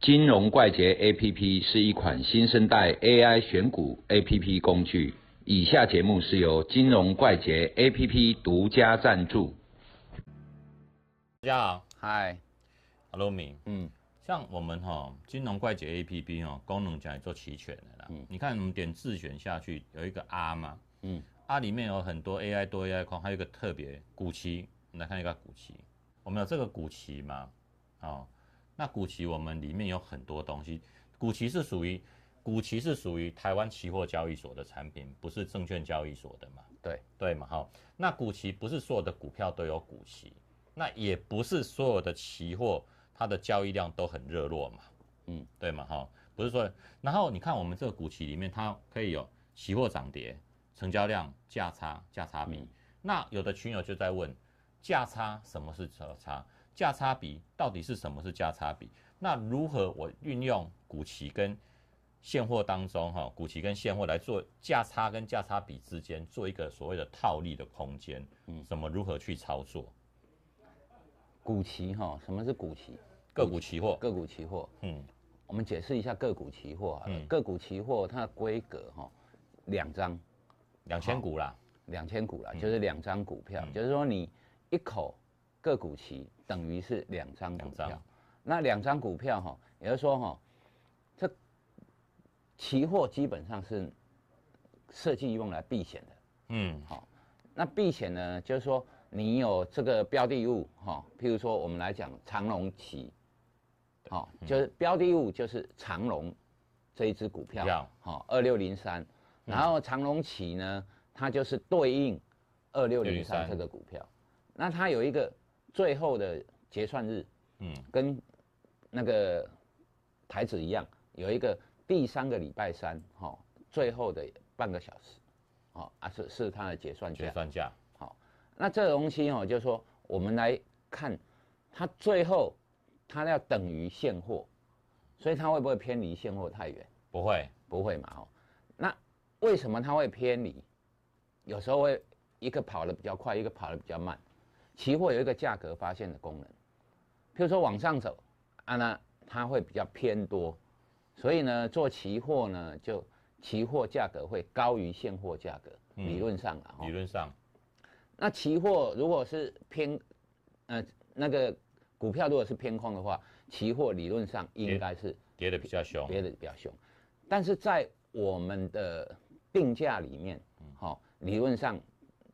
金融怪杰 APP 是一款新生代 AI 选股 APP 工具。以下节目是由金融怪杰 APP 独家赞助。大家好。嗨，，Hello 米，嗯，像我们哈、金融怪杰 APP 哦、功能讲也做齐全的啦。嗯。你看我们点自选下去有一个 R 嘛，嗯，R 里面有很多 AI 多 AI 框，还有一个特别股旗，我们来看一个股旗，我们有这个股旗嘛，哦，那股旗我们里面有很多东西，股旗是属于股旗是属于台湾期货交易所的产品，不是证券交易所的嘛。对，对嘛？哈，那股期不是所有的股票都有股期，那也不是所有的期货它的交易量都很热络嘛，嗯，对嘛？哈，不是说，然后你看我们这个股期里面，它可以有期货涨跌、成交量、价差、价差比。那有的群友就在问，价差什么是价差？价差比到底是什么是价差比？那如何我运用股期跟现货当中哈，股期跟现货来做价差跟价差比之间做一个所谓的套利的空间，嗯，怎么如何去操作？股期哈，什么是股期？个股期货？个股期货，嗯。我们解释一下个股期货好了。嗯。个股期货它的规格哈，两张。两千股啦，两千股嗯。啦，就是两张股票，就是说你一口个股期等于是两张股票。那两张股票哈，也就是说哈，这期货基本上是设计用来避险的。嗯。好那避险呢，就是说你有这个标的物哈、譬如说我们来讲长隆期，好、就是标的物就是长隆这一只股票好二六零三，然后长隆期呢，它就是对应二六零三2603这个股票，那它有一个最后的结算日，嗯跟那个台子一样，有一个第三个礼拜三，哈、最后的半个小时，哦啊是是它的结算价结。算价，好那这个东西哦，就是说我们来看，它最后它要等于现货，所以它会不会偏离现货太远？不会，不会嘛，哦。那为什么它会偏离？有时候会一个跑得比较快，一个跑得比较慢。期货有一个价格发现的功能，譬如说往上走啊，那它会比较偏多，所以呢，做期货呢，就期货价格会高于现货价格，嗯理论上啊，哦理论上，那期货如果是偏，呃，那个股票如果是偏空的话，期货理论上应该是跌的比较凶，跌的比较凶，但是在我们的定价里面，好、理论上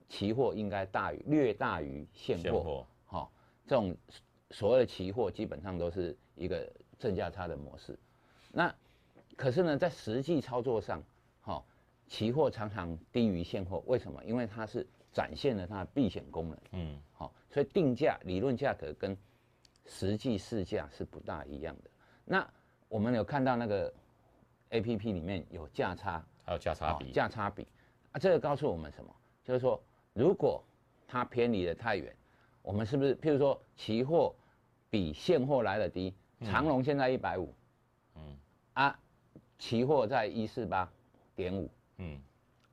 期货应该大于略大于现货，现货，好、这种所谓的期货基本上都是一个正价差的模式。那可是呢，在实际操作上，好、期货常常低于现货，为什么？因为它是展现了它的避险功能，嗯好、所以定价理论价格跟实际市价是不大一样的。那我们有看到那个 A P P 里面有价差，还有价差比，哦价差比啊，这个告诉我们什么？就是说，如果它偏离的太远，我们是不是譬如说期货比现货来的低，长隆现在一百五，嗯啊，期货在一四八点五，嗯，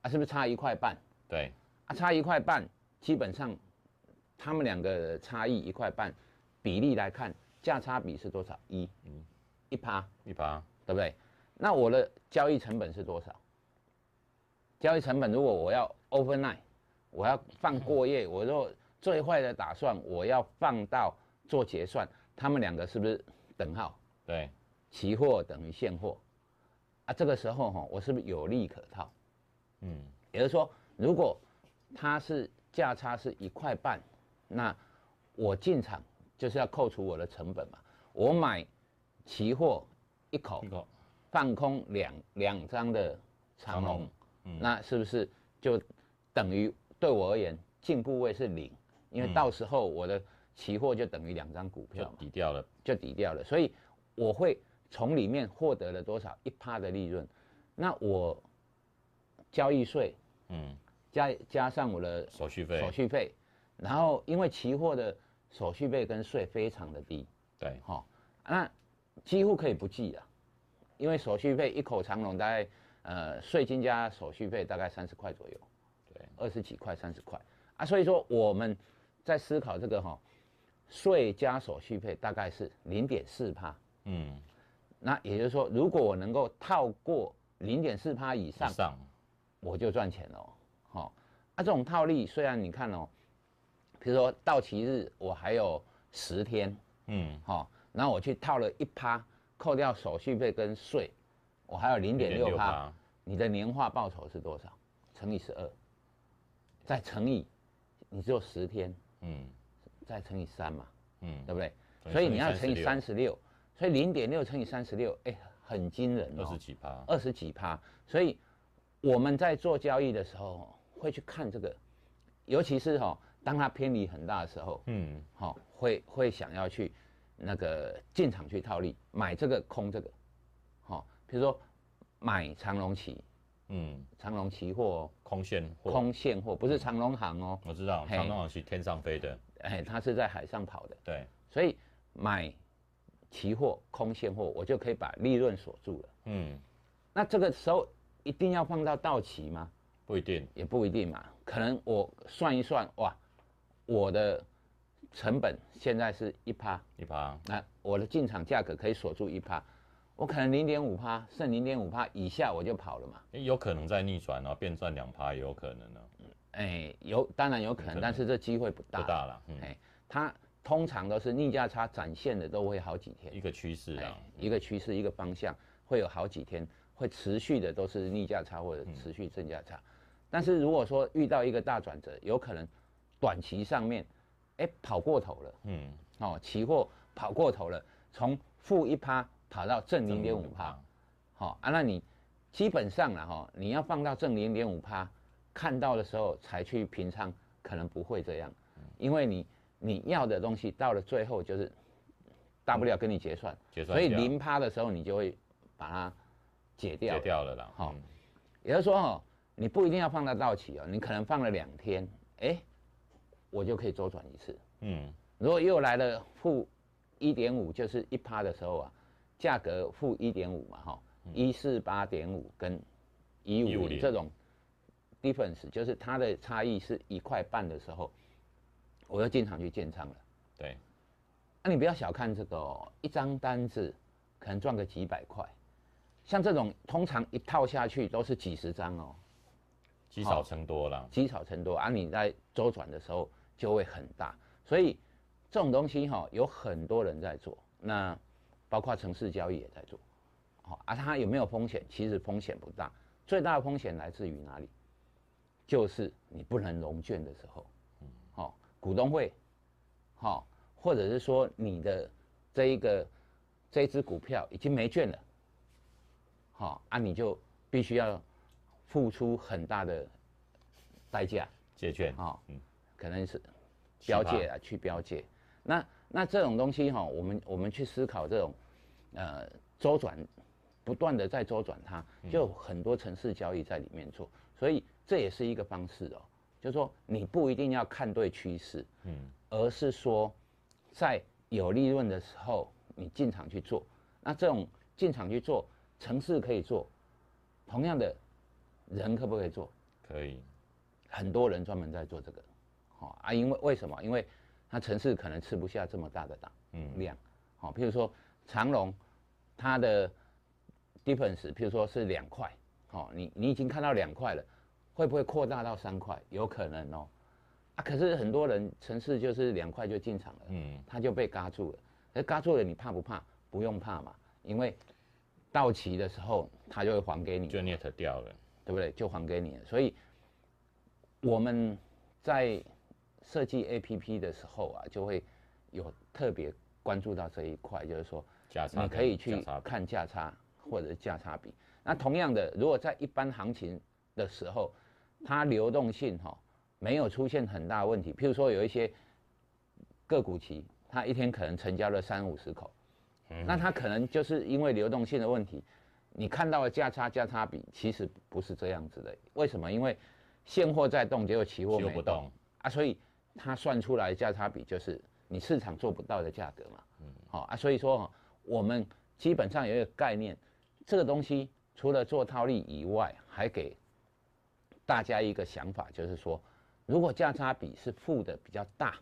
啊，是不是差一块半？对，啊，差一块半，基本上他们两个差异一块半，比例来看，价差比是多少？一，嗯一趴，一趴，对不对？那我的交易成本是多少？交易成本如果我要 overnight，我要放过夜，我若最坏的打算，我要放到做结算，他们两个是不是等号？对，期货等于现货，啊，这个时候哈，我是不是有利可套？嗯也就是说，如果它是价差是一块半，那我进场就是要扣除我的成本嘛。我买期货一口一口放空两两张的长龙，嗯那是不是就等于对我而言进部位是零？因为嗯到时候我的期货就等于两张股票嘛，抵掉了，就抵掉了，所以我会从里面获得了多少一趴的利润？那我交易税嗯，加加上我的手续费手，续费，然后因为期货的手续费跟税非常的低，对，哈、那几乎可以不计了，因为手续费一口长龙大概呃税金加手续费大概三十块左右，对，二十几块三十块啊，所以说我们在思考这个哈、税加手续费大概是零点四帕，嗯，那也就是说，如果我能够套过零点四趴以上，我就赚钱了。好、啊，这种套利虽然你看哦，比如说到期日我还有十天，嗯，好、然后我去套了一趴，扣掉手续费跟税，我还有零点六趴，你的年化报酬是多少？乘以十二，再乘以你只有十天，嗯再乘以三嘛，嗯，对不对？所以你要乘以三十六，所以零点六乘以三十六，哎，很惊人二哦，十几趴，二十几趴。所以我们在做交易的时候会去看这个，尤其是哈、当它偏离很大的时候，嗯好、会会想要去那个进场去套利，买这个空这个，好、比如说买长隆期，嗯，长隆期货。哦、空现货，空现货，不是长隆行哦，我知道，嘿。长隆行是天上飞的，哎，它是在海上跑的，对，所以买期货、空现货，我就可以把利润锁住了。嗯，那这个时候一定要放到到期吗？不一定，也不一定嘛，可能我算一算，哇，我的成本现在是一趴，一趴，那我的进场价格可以锁住一趴，我可能零点五趴，剩零点五趴以下我就跑了嘛。诶有可能再逆转哦，变赚两趴也有可能呢，哎，有当然有可能，但是这机会不大。不大了，嗯，哎，它通常都是逆价差展现的都会好几天一，个趋势哎啊，一个趋势一个方向会有好几天，会持续的都是逆价差或者持续正价差。但是如果说遇到一个大转折，有可能短期上面，哎，跑过头了。嗯，哦，期货跑过头了，从负一趴跑到正零点五趴，好、啊，那你基本上了哈、你要放到正零点五趴，看到的时候才去平仓，可能不会这样，因为你你要的东西到了最后就是大不了跟你结算，结算所以零趴的时候你就会把它解掉。解，掉了啦，好嗯。也就是说哦，你不一定要放到到期哦，你可能放了两天，哎，我就可以周转一次。嗯，如果又来了负一点五，就是一趴的时候啊，价格负一点五嘛，哈，一四八点五跟一五零150这种 difference，就是它的差异是一块半的时候，我又进场去建仓了。对，那、你不要小看这个哦，一张单子可能赚个几百块，像这种通常一套下去都是几十张哦，积少成多了，积少成多啊，你在周转的时候就会很大，所以这种东西哈、有很多人在做，那包括城市交易也在做，好啊，它有没有风险？其实风险不大，最大的风险来自于哪里？就是你不能融券的时候，好、股东会，好、或者是说你的这一个这一只股票已经没券了，好、啊，你就必须要付出很大的代价，借券，啊、嗯可能是标界啊，去标界。那那这种东西哈、我们我们去思考这种呃周转，不断的在周转它，就很多城市交易在里面做，所以这也是一个方式哦。就是说你不一定要看对趋势，嗯，而是说在有利润的时候你进场去做。那这种进场去做，城市可以做，同样的人可不可以做？可以，很多人专门在做这个，好、啊，因为为什么？因为它城市可能吃不下这么大的档嗯，量，好、譬如说长隆，它的 difference，譬如说是两块，好、你你已经看到两块了，会不会扩大到三块？有可能哦，啊，可是很多人城市就是两块就进场了，嗯，他就被嘎住了，而嘎住了你怕不怕？不用怕嘛，因为到期的时候他就会还给你，就 net 掉了，对不对？就还给你了。所以我们在设计 APP 的时候啊，就会有特别关注到这一块，就是说价差你可以去看价差或者是价差比。那同样的，如果在一般行情的时候，它流动性哈、没有出现很大的问题，譬如说有一些个股期，它一天可能成交了三五十口，嗯那它可能就是因为流动性的问题，你看到的价差价差比其实不是这样子的。为什么？因为现货在动，结果期货没动不动啊，所以它算出来的价差比就是你市场做不到的价格嘛。嗯，好啊，所以说哦我们基本上有一个概念，这个东西除了做套利以外，还给大家一个想法，就是说，如果价差比是负的比较大，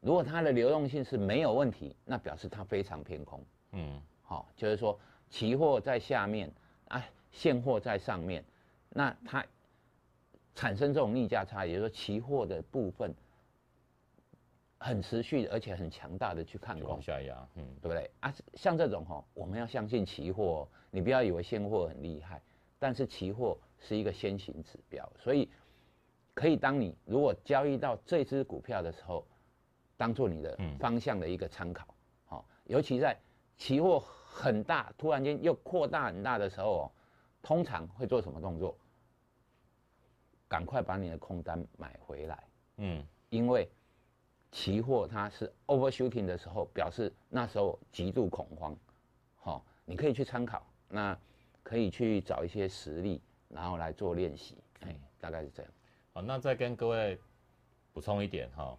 如果它的流动性是没有问题，那表示它非常偏空。嗯，好、就是说期货在下面啊，现货在上面，那它产生这种逆价差，也就是说期货的部分很持续而且很强大的去看空下压，嗯，对不对啊？像这种哈、我们要相信期货哦，你不要以为现货很厉害，但是期货是一个先行指标，所以可以当你如果交易到这只股票的时候，当做你的嗯方向的一个参考。好、尤其在期货很大，突然间又扩大很大的时候哦，通常会做什么动作？赶快把你的空单买回来。嗯，因为期货它是 overshooting 的时候，表示那时候极度恐慌，好、你可以去参考，那可以去找一些实例，然后来做练习，哎，大概是这样。好，那再跟各位补充一点哈，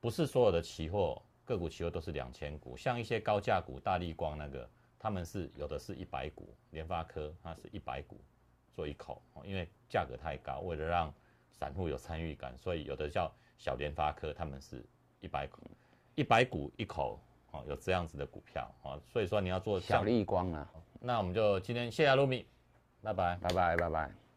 不是所有的期货个股期货都是两千股，像一些高价股，大力光那个，他们是有的是一百股，联发科它是一百股做一口，哦因为价格太高，为了让散户有参与感，所以有的叫小联发科，他们是一百股，一百股一口，哦，有这样子的股票，哦，所以说你要做小像，丽光啊，那我们就今天谢谢卢米，拜拜。拜拜拜拜。